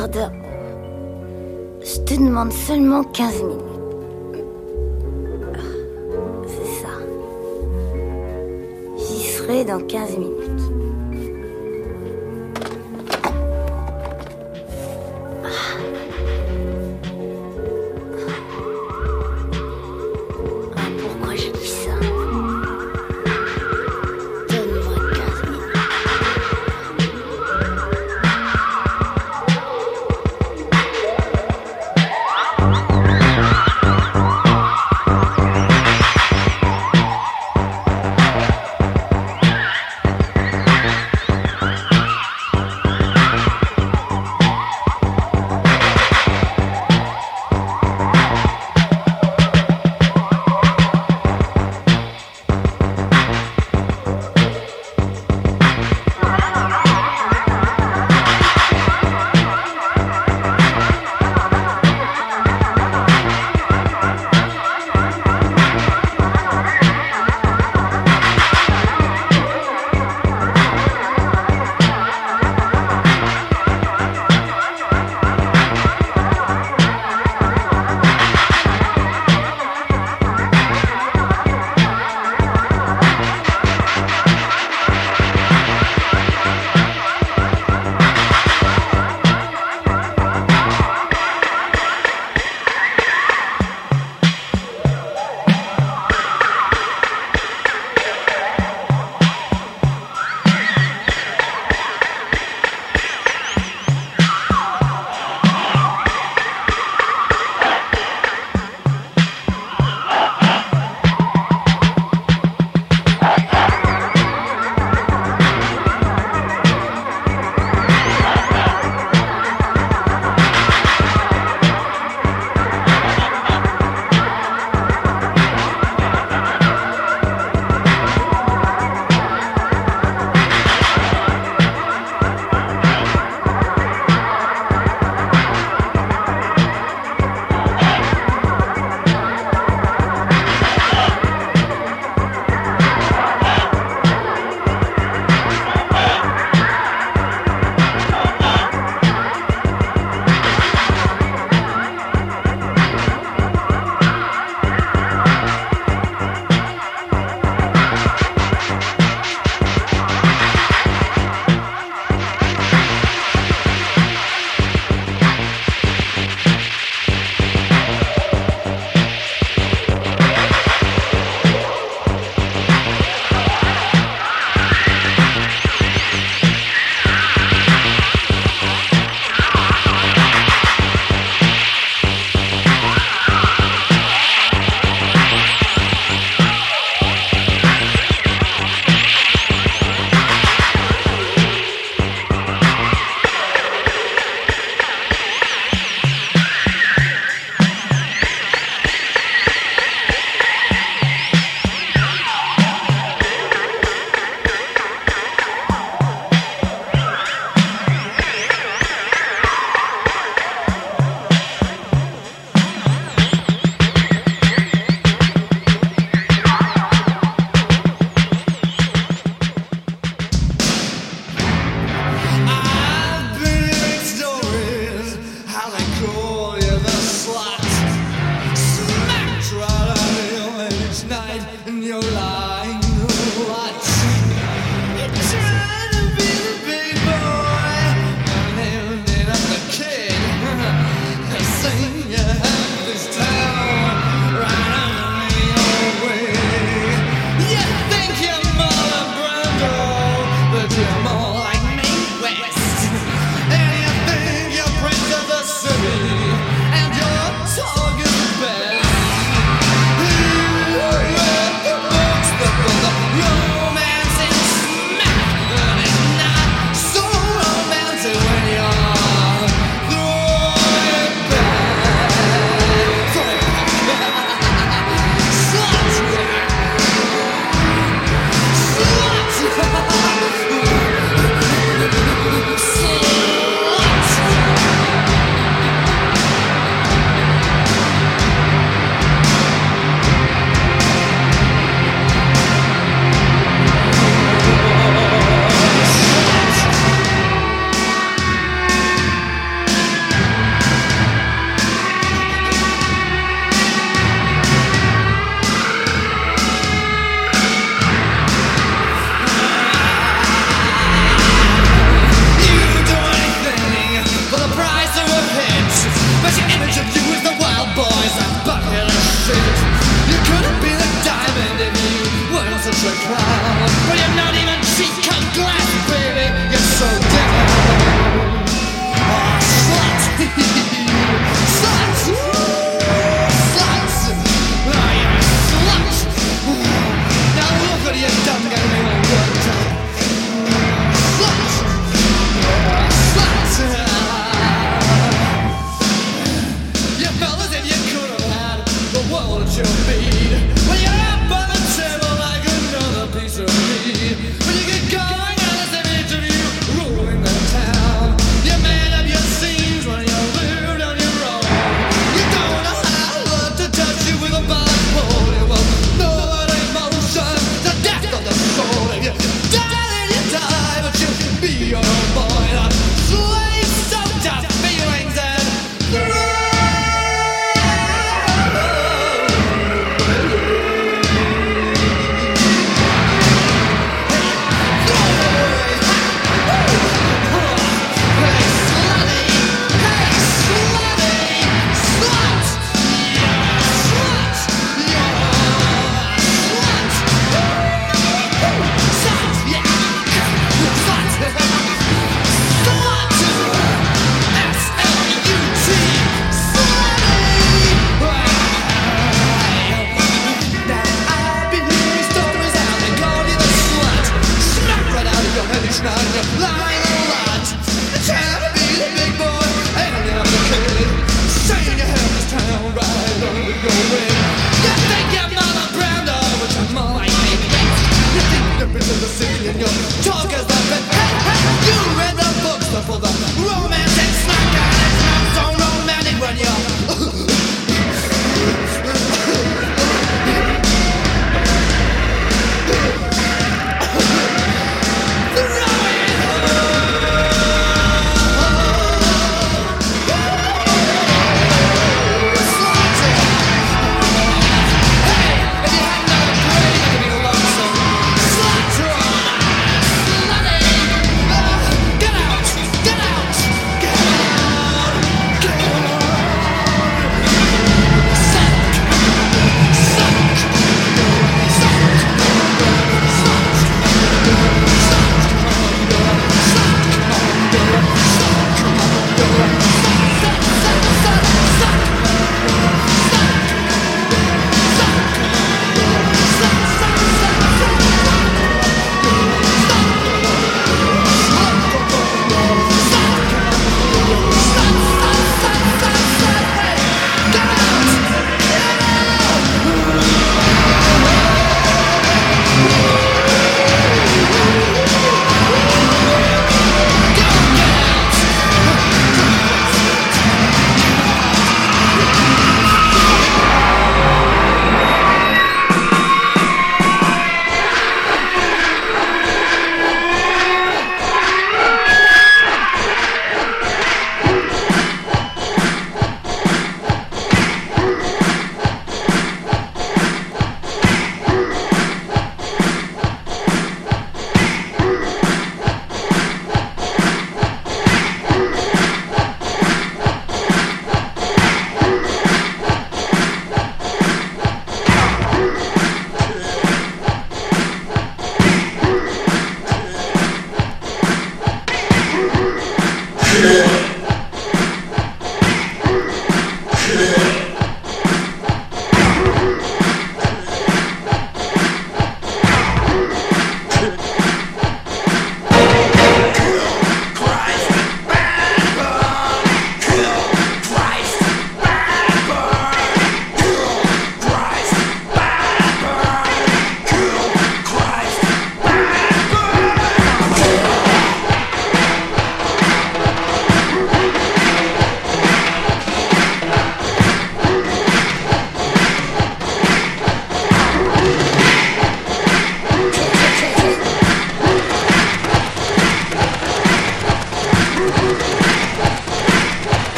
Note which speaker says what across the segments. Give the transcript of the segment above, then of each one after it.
Speaker 1: jardin. Je te demande seulement 15 minutes. C'est ça. J'y serai dans 15 minutes.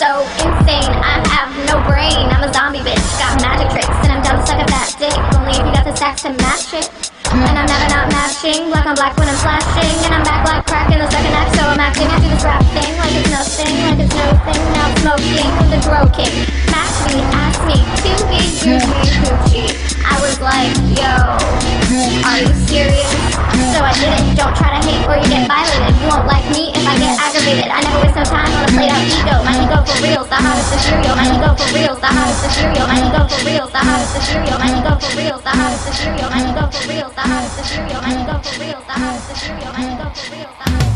Speaker 2: So insane. I have no brain. I'm a zombie bitch. Got magic tricks and I'm dumb stuck at that dick. Only if you got the stacks to match it. And I'm never not matching. Black on black when I'm flashing. And I'm back like crack in the second act. So I'm acting. I do this rap thing like it's nothing. Like it's no thing. Now I'm smoking with the grow king. Match me, ask me to be Gucci Gucci. I was like, yo, are you serious? So I did it. Don't try to hate or you get violated. You won't like me if I get aggravated. I never waste no time on a played out ego. My ego for real, the hottest cereal. My ego for real, the hottest cereal. My ego for real, the hottest cereal. My ego for real, the hottest cereal. My ego for real, the hottest cereal. My ego for real, the hottest cereal. My ego for real, the hottest
Speaker 3: Thank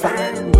Speaker 4: fine.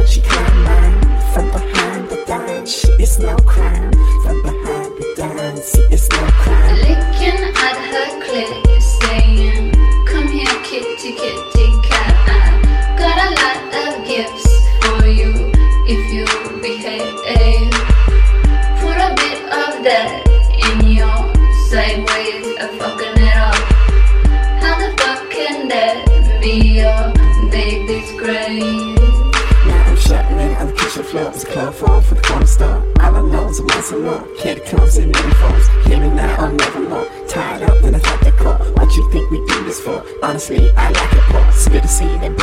Speaker 3: Can't come
Speaker 4: send me phones. Him and I are never more. Tied up than I thought to call. What you think we do this for? Honestly, I like it raw. Spit a scene and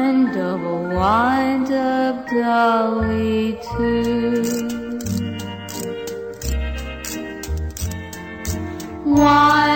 Speaker 5: kind of a wind up dolly too. Why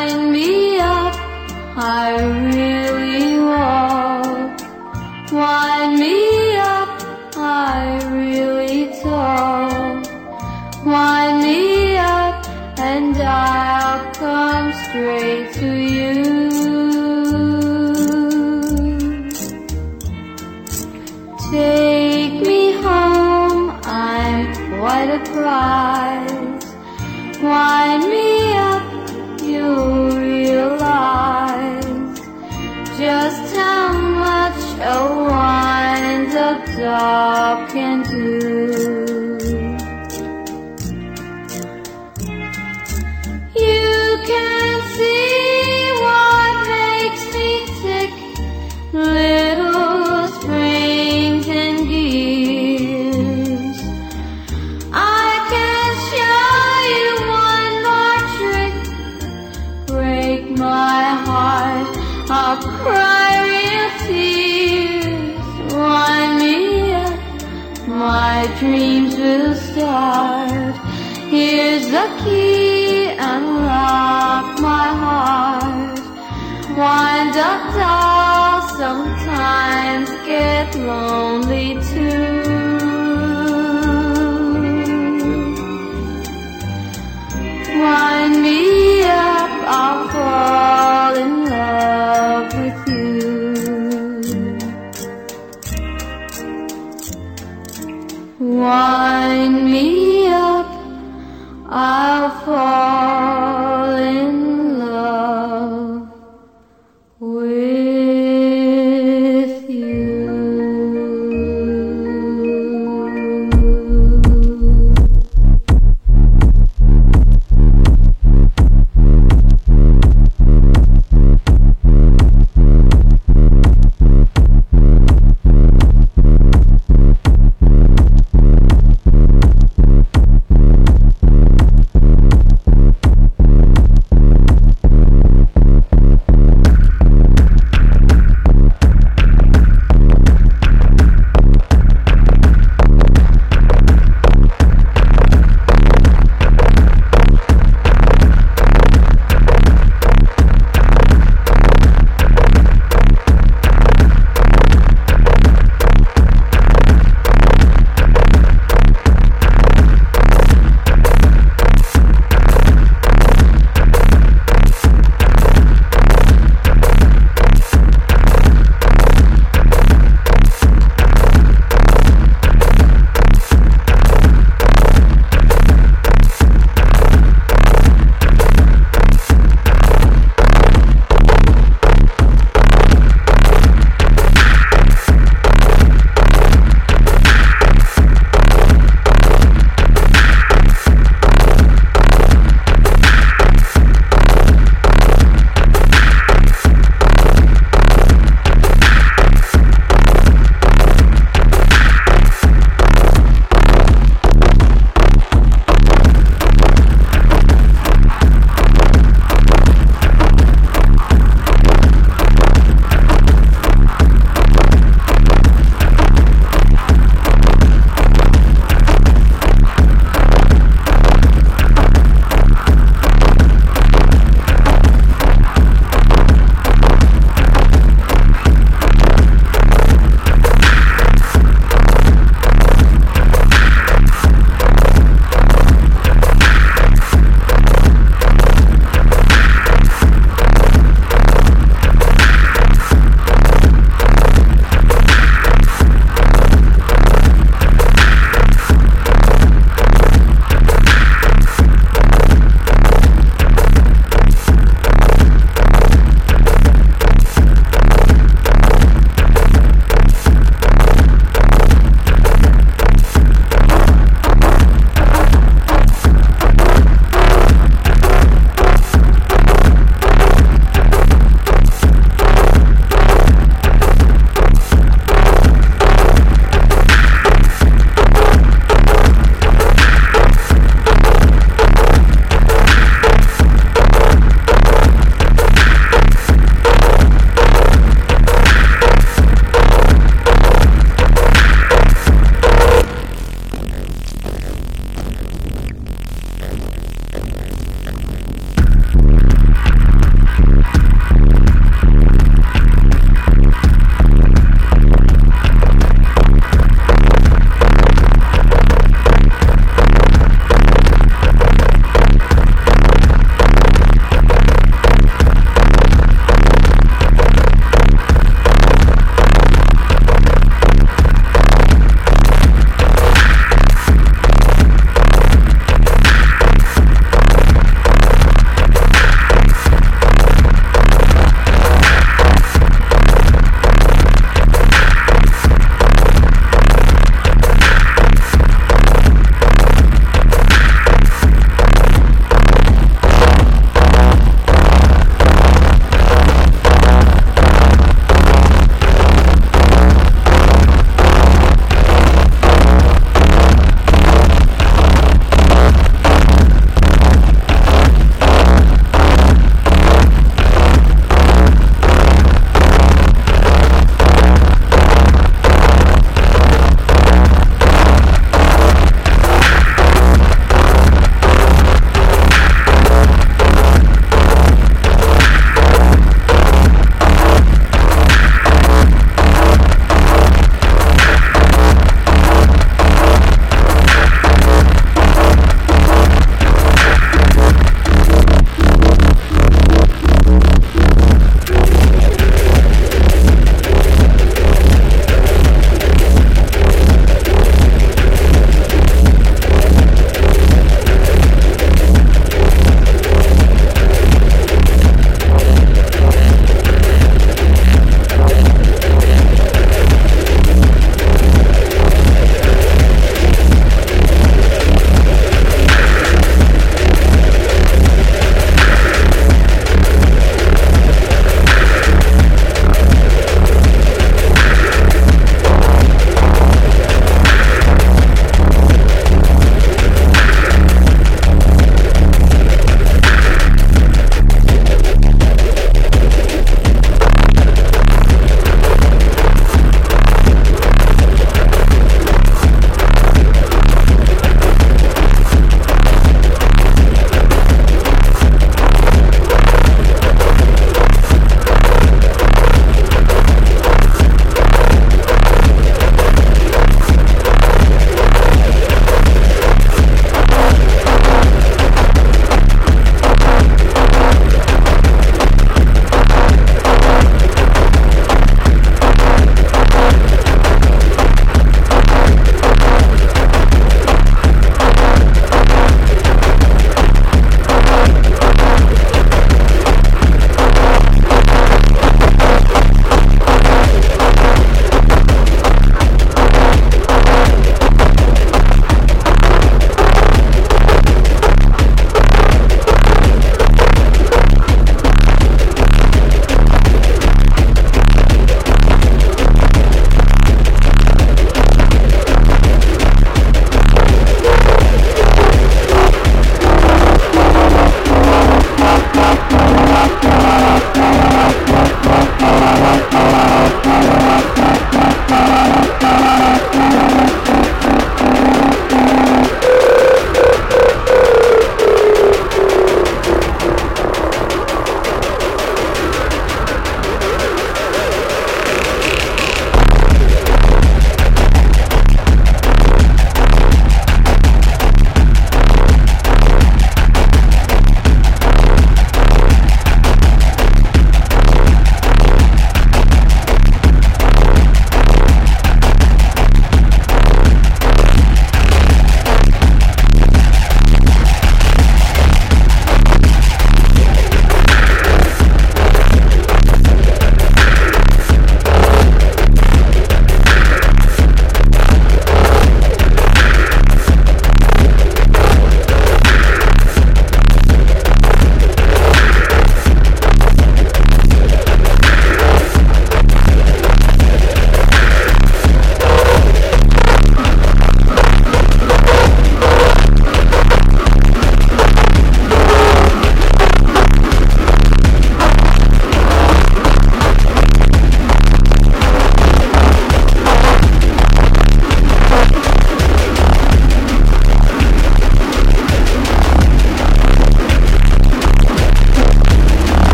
Speaker 5: Wind me up, you realize just how much a wind up dark do. dreams will start. Here's the key, unlock my heart. Wind up doll, sometimes get lonely too. wind me up, I'll fall.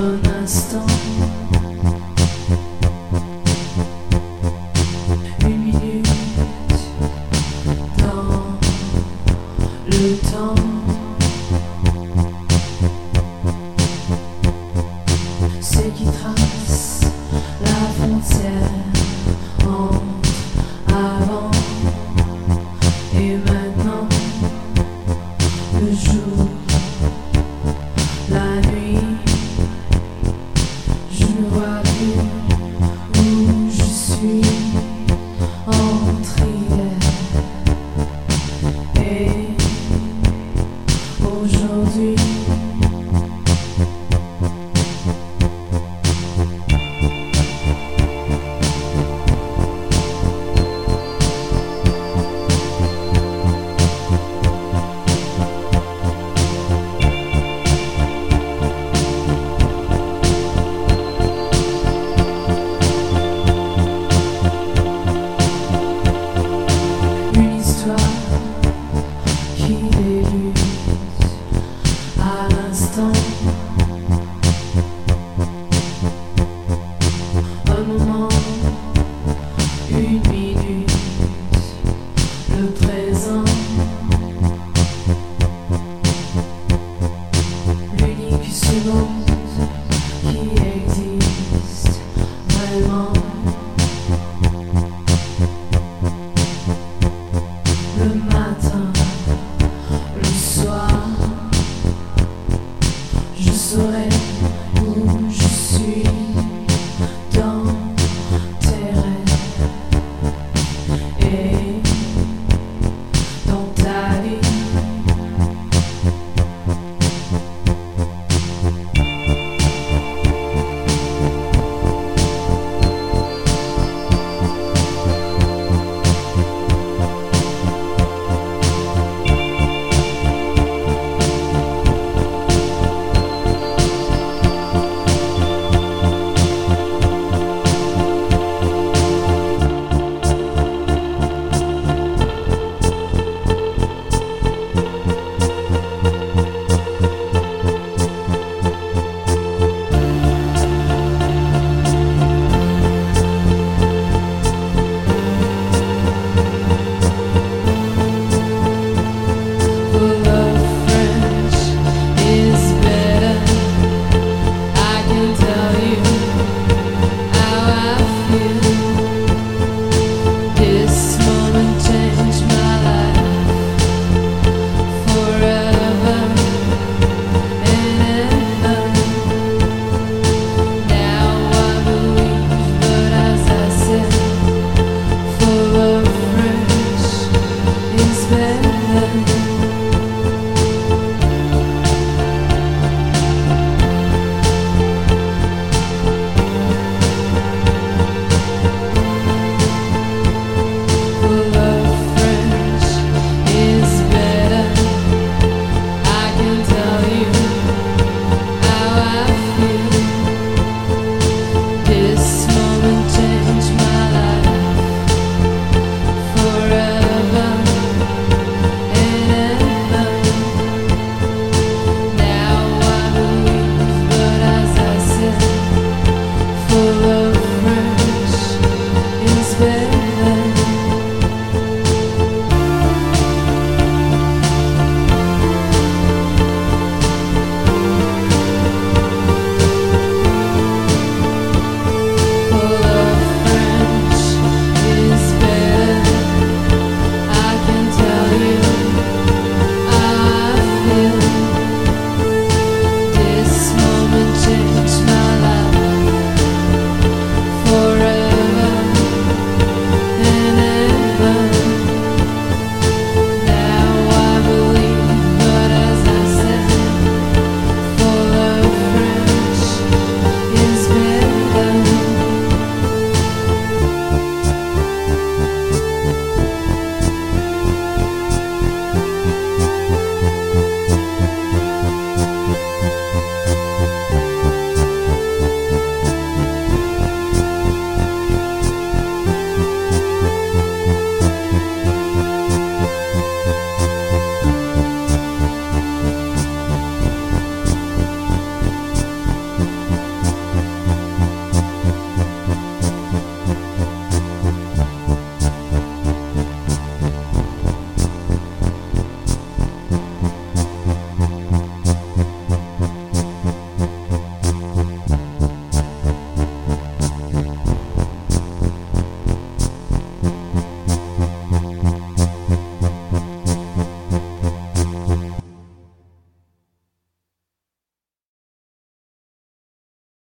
Speaker 6: un instant.